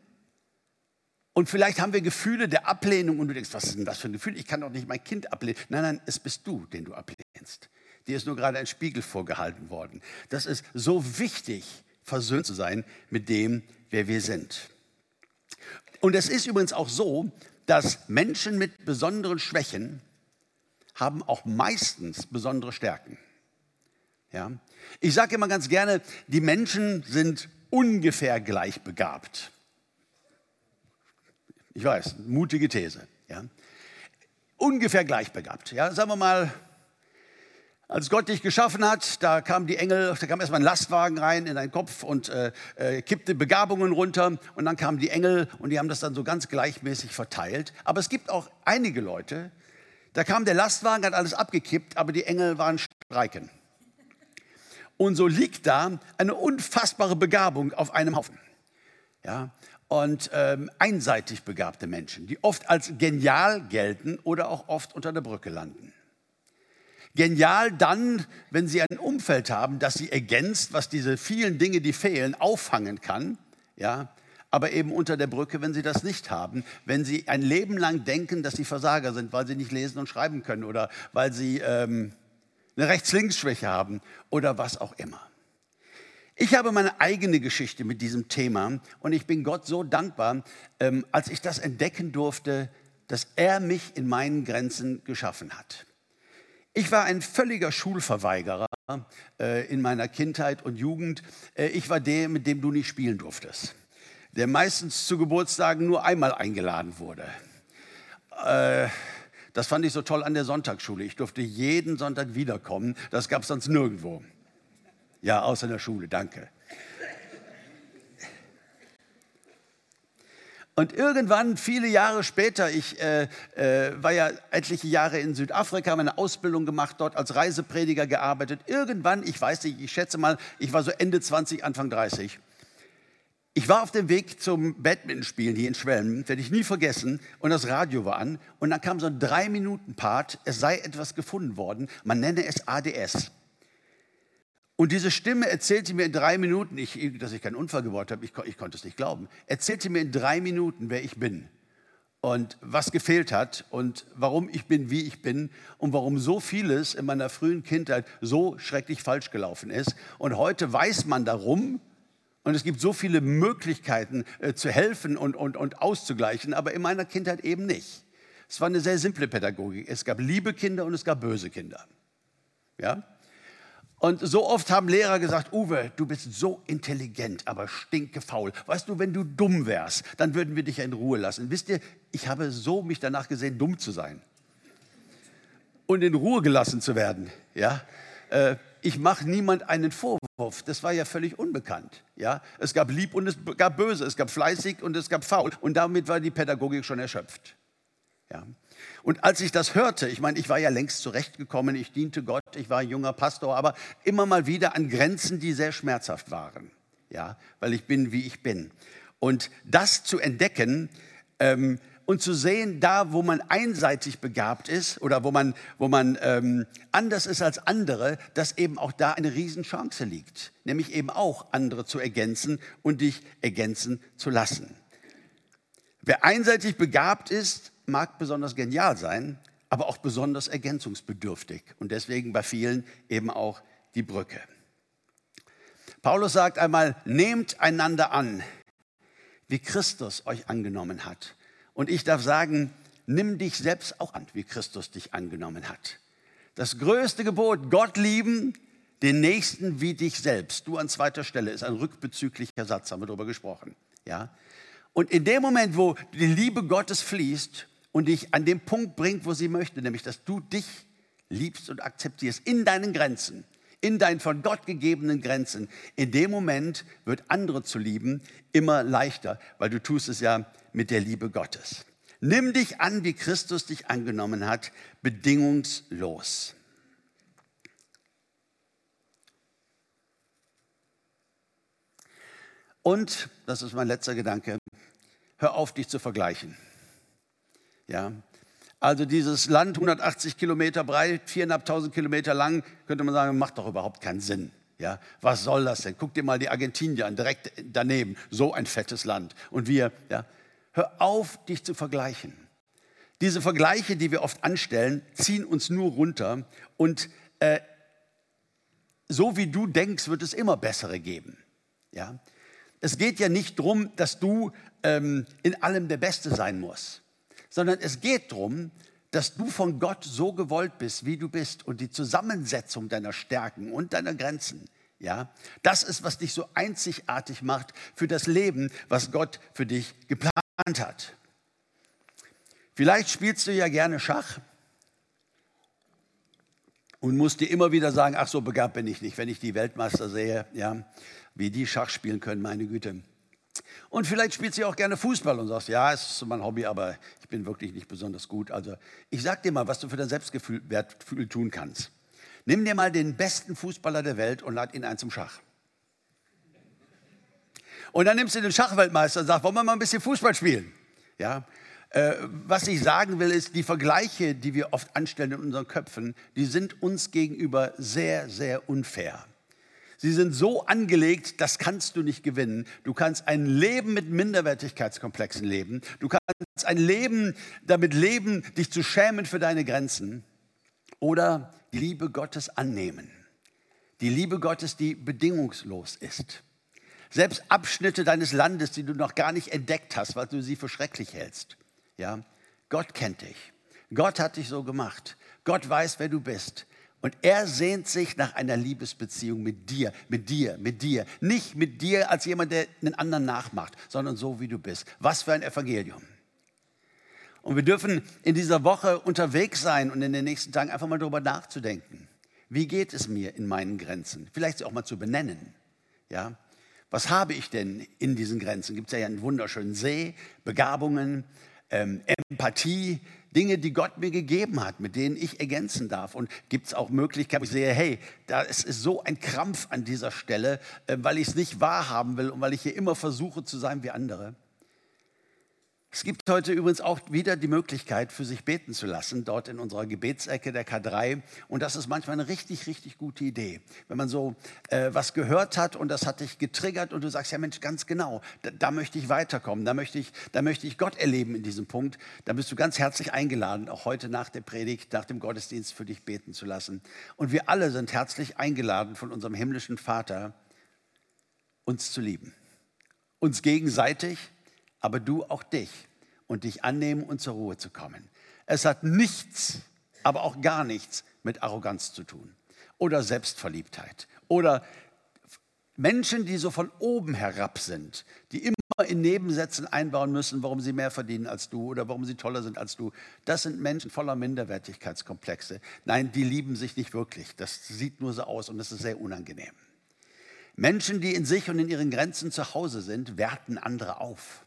Und vielleicht haben wir Gefühle der Ablehnung und du denkst, was ist denn das für ein Gefühl? Ich kann doch nicht mein Kind ablehnen. Nein, nein, es bist du, den du ablehnst. Dir ist nur gerade ein Spiegel vorgehalten worden. Das ist so wichtig, versöhnt zu sein mit dem, wer wir sind. Und es ist übrigens auch so, dass Menschen mit besonderen Schwächen haben auch meistens besondere Stärken. Ja? Ich sage immer ganz gerne, die Menschen sind ungefähr gleich begabt. Ich weiß, mutige These. Ja? Ungefähr gleich begabt. Ja? Sagen wir mal, als Gott dich geschaffen hat, da kam die Engel, da kam erstmal ein Lastwagen rein in deinen Kopf und äh, äh, kippte Begabungen runter und dann kamen die Engel und die haben das dann so ganz gleichmäßig verteilt. Aber es gibt auch einige Leute, da kam der Lastwagen, hat alles abgekippt, aber die Engel waren streiken. Und so liegt da eine unfassbare Begabung auf einem Haufen. Ja, und ähm, einseitig begabte Menschen, die oft als genial gelten oder auch oft unter der Brücke landen. Genial dann, wenn sie ein Umfeld haben, das sie ergänzt, was diese vielen Dinge, die fehlen, auffangen kann. Ja, aber eben unter der Brücke, wenn sie das nicht haben, wenn sie ein Leben lang denken, dass sie Versager sind, weil sie nicht lesen und schreiben können oder weil sie ähm, eine Rechts-Links-Schwäche haben oder was auch immer. Ich habe meine eigene Geschichte mit diesem Thema und ich bin Gott so dankbar, ähm, als ich das entdecken durfte, dass er mich in meinen Grenzen geschaffen hat. Ich war ein völliger Schulverweigerer äh, in meiner Kindheit und Jugend. Äh, ich war der, mit dem du nicht spielen durftest, der meistens zu Geburtstagen nur einmal eingeladen wurde. Äh, das fand ich so toll an der Sonntagsschule. Ich durfte jeden Sonntag wiederkommen. Das gab es sonst nirgendwo. Ja, außer in der Schule, danke. Und irgendwann, viele Jahre später, ich äh, äh, war ja etliche Jahre in Südafrika, habe eine Ausbildung gemacht, dort als Reiseprediger gearbeitet. Irgendwann, ich weiß nicht, ich schätze mal, ich war so Ende 20, Anfang 30. Ich war auf dem Weg zum Badmintonspielen hier in Schwelm, werde ich nie vergessen, und das Radio war an, und dann kam so ein Drei-Minuten-Part, es sei etwas gefunden worden, man nenne es ADS. Und diese Stimme erzählte mir in drei Minuten, ich, dass ich keinen Unfall gebaut habe, ich, ich konnte es nicht glauben, erzählte mir in drei Minuten, wer ich bin und was gefehlt hat und warum ich bin, wie ich bin und warum so vieles in meiner frühen Kindheit so schrecklich falsch gelaufen ist. Und heute weiß man darum und es gibt so viele Möglichkeiten äh, zu helfen und, und, und auszugleichen, aber in meiner Kindheit eben nicht. Es war eine sehr simple Pädagogik. Es gab liebe Kinder und es gab böse Kinder. Ja? Und so oft haben Lehrer gesagt, Uwe, du bist so intelligent, aber stinkefaul. Weißt du, wenn du dumm wärst, dann würden wir dich in Ruhe lassen. Wisst ihr, ich habe so mich danach gesehen, dumm zu sein. Und in Ruhe gelassen zu werden. Ja? Äh, ich mache niemand einen Vorwurf. Das war ja völlig unbekannt. Ja? Es gab lieb und es gab böse. Es gab fleißig und es gab faul. Und damit war die Pädagogik schon erschöpft. Ja? Und als ich das hörte, ich meine, ich war ja längst zurechtgekommen, ich diente Gott, ich war junger Pastor, aber immer mal wieder an Grenzen, die sehr schmerzhaft waren, ja, weil ich bin, wie ich bin. Und das zu entdecken ähm, und zu sehen, da, wo man einseitig begabt ist oder wo man, wo man ähm, anders ist als andere, dass eben auch da eine Riesenchance liegt, nämlich eben auch andere zu ergänzen und dich ergänzen zu lassen. Wer einseitig begabt ist, mag besonders genial sein, aber auch besonders ergänzungsbedürftig und deswegen bei vielen eben auch die Brücke. Paulus sagt einmal, nehmt einander an, wie Christus euch angenommen hat. Und ich darf sagen, nimm dich selbst auch an, wie Christus dich angenommen hat. Das größte Gebot, Gott lieben, den Nächsten wie dich selbst. Du an zweiter Stelle ist ein rückbezüglicher Satz, haben wir darüber gesprochen. Ja? Und in dem Moment, wo die Liebe Gottes fließt, und dich an den Punkt bringt, wo sie möchte, nämlich dass du dich liebst und akzeptierst in deinen Grenzen, in deinen von Gott gegebenen Grenzen. In dem Moment wird andere zu lieben immer leichter, weil du tust es ja mit der Liebe Gottes. Nimm dich an, wie Christus dich angenommen hat, bedingungslos. Und, das ist mein letzter Gedanke, hör auf, dich zu vergleichen. Ja? Also dieses Land, 180 Kilometer breit, 4.500 Kilometer lang, könnte man sagen, macht doch überhaupt keinen Sinn. Ja, was soll das denn? Guck dir mal die Argentinier an, direkt daneben, so ein fettes Land. Und wir, ja, hör auf, dich zu vergleichen. Diese Vergleiche, die wir oft anstellen, ziehen uns nur runter. Und äh, so wie du denkst, wird es immer bessere geben. Ja? Es geht ja nicht darum, dass du ähm, in allem der Beste sein musst sondern es geht darum, dass du von Gott so gewollt bist, wie du bist und die Zusammensetzung deiner Stärken und deiner Grenzen. Ja, das ist, was dich so einzigartig macht für das Leben, was Gott für dich geplant hat. Vielleicht spielst du ja gerne Schach und musst dir immer wieder sagen, ach so begabt bin ich nicht, wenn ich die Weltmeister sehe, ja, wie die Schach spielen können, meine Güte. Und vielleicht spielt sie auch gerne Fußball und sagst, ja, es ist mein Hobby, aber ich bin wirklich nicht besonders gut. Also ich sag dir mal, was du für dein Selbstgefühl tun kannst. Nimm dir mal den besten Fußballer der Welt und lad ihn ein zum Schach. Und dann nimmst du den Schachweltmeister und sagst, wollen wir mal ein bisschen Fußball spielen? Ja, äh, was ich sagen will, ist, die Vergleiche, die wir oft anstellen in unseren Köpfen, die sind uns gegenüber sehr, sehr unfair. Sie sind so angelegt, das kannst du nicht gewinnen. Du kannst ein Leben mit Minderwertigkeitskomplexen leben. Du kannst ein Leben damit leben, dich zu schämen für deine Grenzen. Oder die Liebe Gottes annehmen. Die Liebe Gottes, die bedingungslos ist. Selbst Abschnitte deines Landes, die du noch gar nicht entdeckt hast, weil du sie für schrecklich hältst. Ja, Gott kennt dich. Gott hat dich so gemacht. Gott weiß, wer du bist. Und er sehnt sich nach einer Liebesbeziehung mit dir, mit dir, mit dir. Nicht mit dir als jemand, der einen anderen nachmacht, sondern so, wie du bist. Was für ein Evangelium. Und wir dürfen in dieser Woche unterwegs sein und in den nächsten Tagen einfach mal darüber nachzudenken. Wie geht es mir in meinen Grenzen? Vielleicht sie auch mal zu benennen. Ja? Was habe ich denn in diesen Grenzen? Gibt es ja einen wunderschönen See, Begabungen, ähm, Empathie, Dinge, die Gott mir gegeben hat, mit denen ich ergänzen darf. Und gibt es auch Möglichkeiten, wo ich sehe, hey, da ist, so ein Krampf an dieser Stelle, äh, weil ich es nicht wahrhaben will und weil ich hier immer versuche zu sein wie andere. Es gibt heute übrigens auch wieder die Möglichkeit, für sich beten zu lassen, dort in unserer Gebetsecke der K3. Und das ist manchmal eine richtig, richtig gute Idee. Wenn man so äh, was gehört hat und das hat dich getriggert und du sagst, ja Mensch, ganz genau, da, da, möchte ich weiterkommen, da möchte ich, da möchte ich Gott erleben in diesem Punkt, dann bist du ganz herzlich eingeladen, auch heute nach der Predigt, nach dem Gottesdienst für dich beten zu lassen. Und wir alle sind herzlich eingeladen von unserem himmlischen Vater, uns zu lieben. Uns gegenseitig aber du auch dich und dich annehmen und zur Ruhe zu kommen. Es hat nichts, aber auch gar nichts mit Arroganz zu tun oder Selbstverliebtheit oder Menschen, die so von oben herab sind, die immer in Nebensätzen einbauen müssen, warum sie mehr verdienen als du oder warum sie toller sind als du. Das sind Menschen voller Minderwertigkeitskomplexe. Nein, die lieben sich nicht wirklich. Das sieht nur so aus und das ist sehr unangenehm. Menschen, die in sich und in ihren Grenzen zu Hause sind, werten andere auf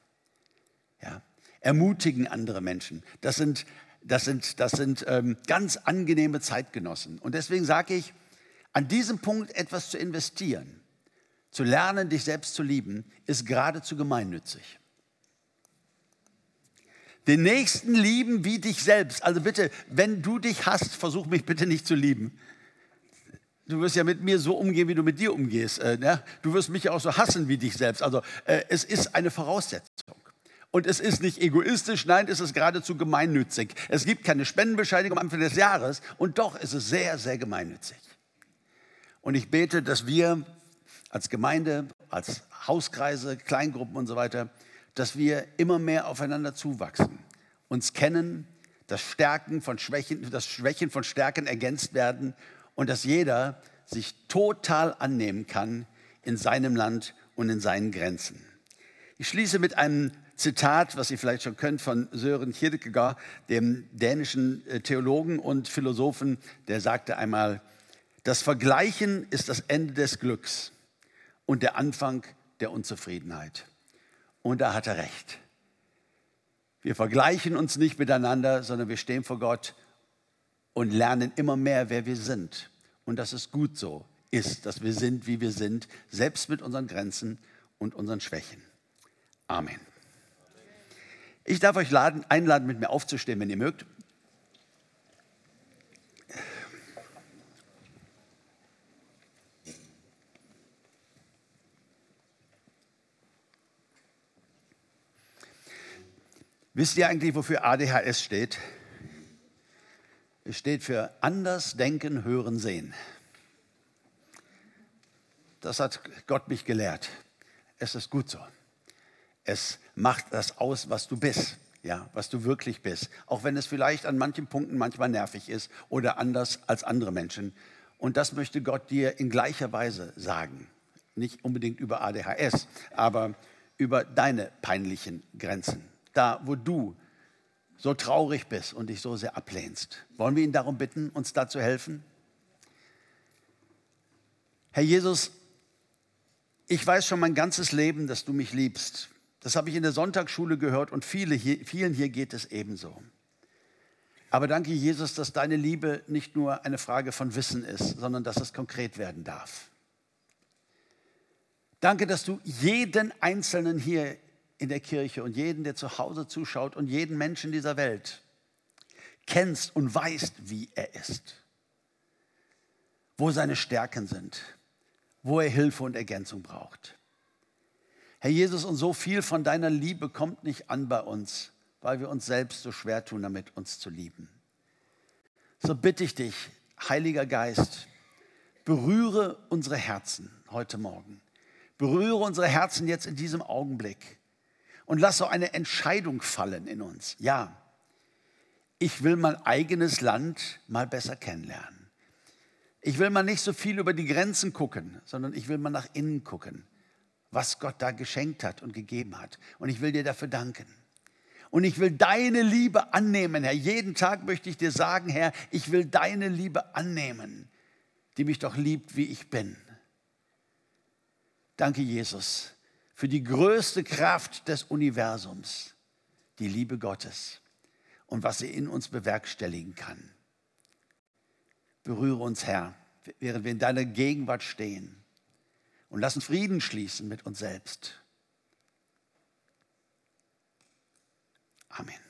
ja, ermutigen andere Menschen. Das sind, das sind, das sind ähm, ganz angenehme Zeitgenossen. Und deswegen sage ich, an diesem Punkt etwas zu investieren, zu lernen, dich selbst zu lieben, ist geradezu gemeinnützig. Den Nächsten lieben wie dich selbst. Also bitte, wenn du dich hast, versuch mich bitte nicht zu lieben. Du wirst ja mit mir so umgehen, wie du mit dir umgehst. Äh, ne? Du wirst mich auch so hassen wie dich selbst. Also äh, es ist eine Voraussetzung. Und es ist nicht egoistisch, nein, es ist geradezu gemeinnützig. Es gibt keine Spendenbescheinigung am Anfang des Jahres und doch ist es sehr, sehr gemeinnützig. Und ich bete, dass wir als Gemeinde, als Hauskreise, Kleingruppen und so weiter, dass wir immer mehr aufeinander zuwachsen, uns kennen, dass Stärken von Schwächen, dass Schwächen von Stärken ergänzt werden und dass jeder sich total annehmen kann in seinem Land und in seinen Grenzen. Ich schließe mit einem Zitat, was ihr vielleicht schon könnt, von Sören Kierkegaard, dem dänischen äh, Theologen und Philosophen, der sagte einmal, das Vergleichen ist das Ende des Glücks und der Anfang der Unzufriedenheit. Und da hat er recht. Wir vergleichen uns nicht miteinander, sondern wir stehen vor Gott und lernen immer mehr, wer wir sind. Und dass es gut so ist, dass wir sind, wie wir sind, selbst mit unseren Grenzen und unseren Schwächen. Amen. Ich darf euch laden, einladen, mit mir aufzustehen, wenn ihr mögt. Wisst ihr eigentlich, wofür ADHS steht? Es steht für anders denken, hören, sehen. Das hat Gott mich gelehrt. Es ist gut so. Es macht das aus, was du bist, ja, was du wirklich bist. Auch wenn es vielleicht an manchen Punkten manchmal nervig ist oder anders als andere Menschen. Und das möchte Gott dir in gleicher Weise sagen. Nicht unbedingt über ADHS, aber über deine peinlichen Grenzen. Da, wo du so traurig bist und dich so sehr ablehnst. Wollen wir ihn darum bitten, uns da zu helfen? Herr Jesus, ich weiß schon mein ganzes Leben, dass du mich liebst. Das habe ich in der Sonntagsschule gehört und viele hier, vielen hier geht es ebenso. Aber danke Jesus, dass deine Liebe nicht nur eine Frage von Wissen ist, sondern dass es konkret werden darf. Danke, dass du jeden Einzelnen hier in der Kirche und jeden, der zu Hause zuschaut und jeden Menschen dieser Welt kennst und weißt, wie er ist, wo seine Stärken sind, wo er Hilfe und Ergänzung braucht. Herr Jesus, und so viel von deiner Liebe kommt nicht an bei uns, weil wir uns selbst so schwer tun, damit uns zu lieben. So bitte ich dich, Heiliger Geist, berühre unsere Herzen heute Morgen. Berühre unsere Herzen jetzt in diesem Augenblick und lass so eine Entscheidung fallen in uns. Ja, ich will mein eigenes Land mal besser kennenlernen. Ich will mal nicht so viel über die Grenzen gucken, sondern ich will mal nach innen gucken was Gott da geschenkt hat und gegeben hat. Und ich will dir dafür danken. Und ich will deine Liebe annehmen, Herr. Jeden Tag möchte ich dir sagen, Herr, ich will deine Liebe annehmen, die mich doch liebt, wie ich bin. Danke, Jesus, für die größte Kraft des Universums, die Liebe Gottes und was sie in uns bewerkstelligen kann. Berühre uns, Herr, während wir in deiner Gegenwart stehen und lass uns Frieden schließen mit uns selbst. Amen.